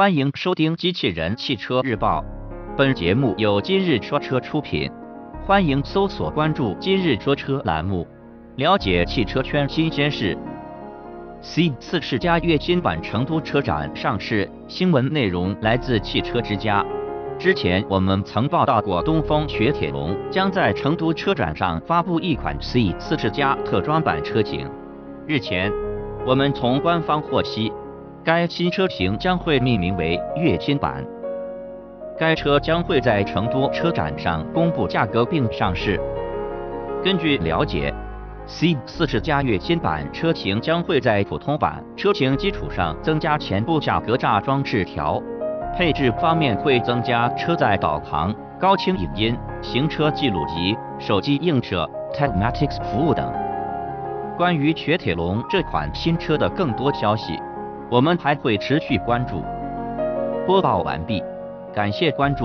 欢迎收听《机器人汽车日报》，本节目由今日说车出品。欢迎搜索关注“今日说车”栏目，了解汽车圈新鲜事。C 四世嘉跃新版成都车展上市，新闻内容来自汽车之家。之前我们曾报道过，东风雪铁龙将在成都车展上发布一款 C 四世嘉特装版车型。日前，我们从官方获悉。该新车型将会命名为跃新版，该车将会在成都车展上公布价格并上市。根据了解，C 四世嘉跃新版车型将会在普通版车型基础上增加前部下格栅装饰条，配置方面会增加车载导航、高清影音、行车记录仪、手机映射、Telematics 服务等。关于雪铁龙这款新车的更多消息。我们还会持续关注。播报完毕，感谢关注。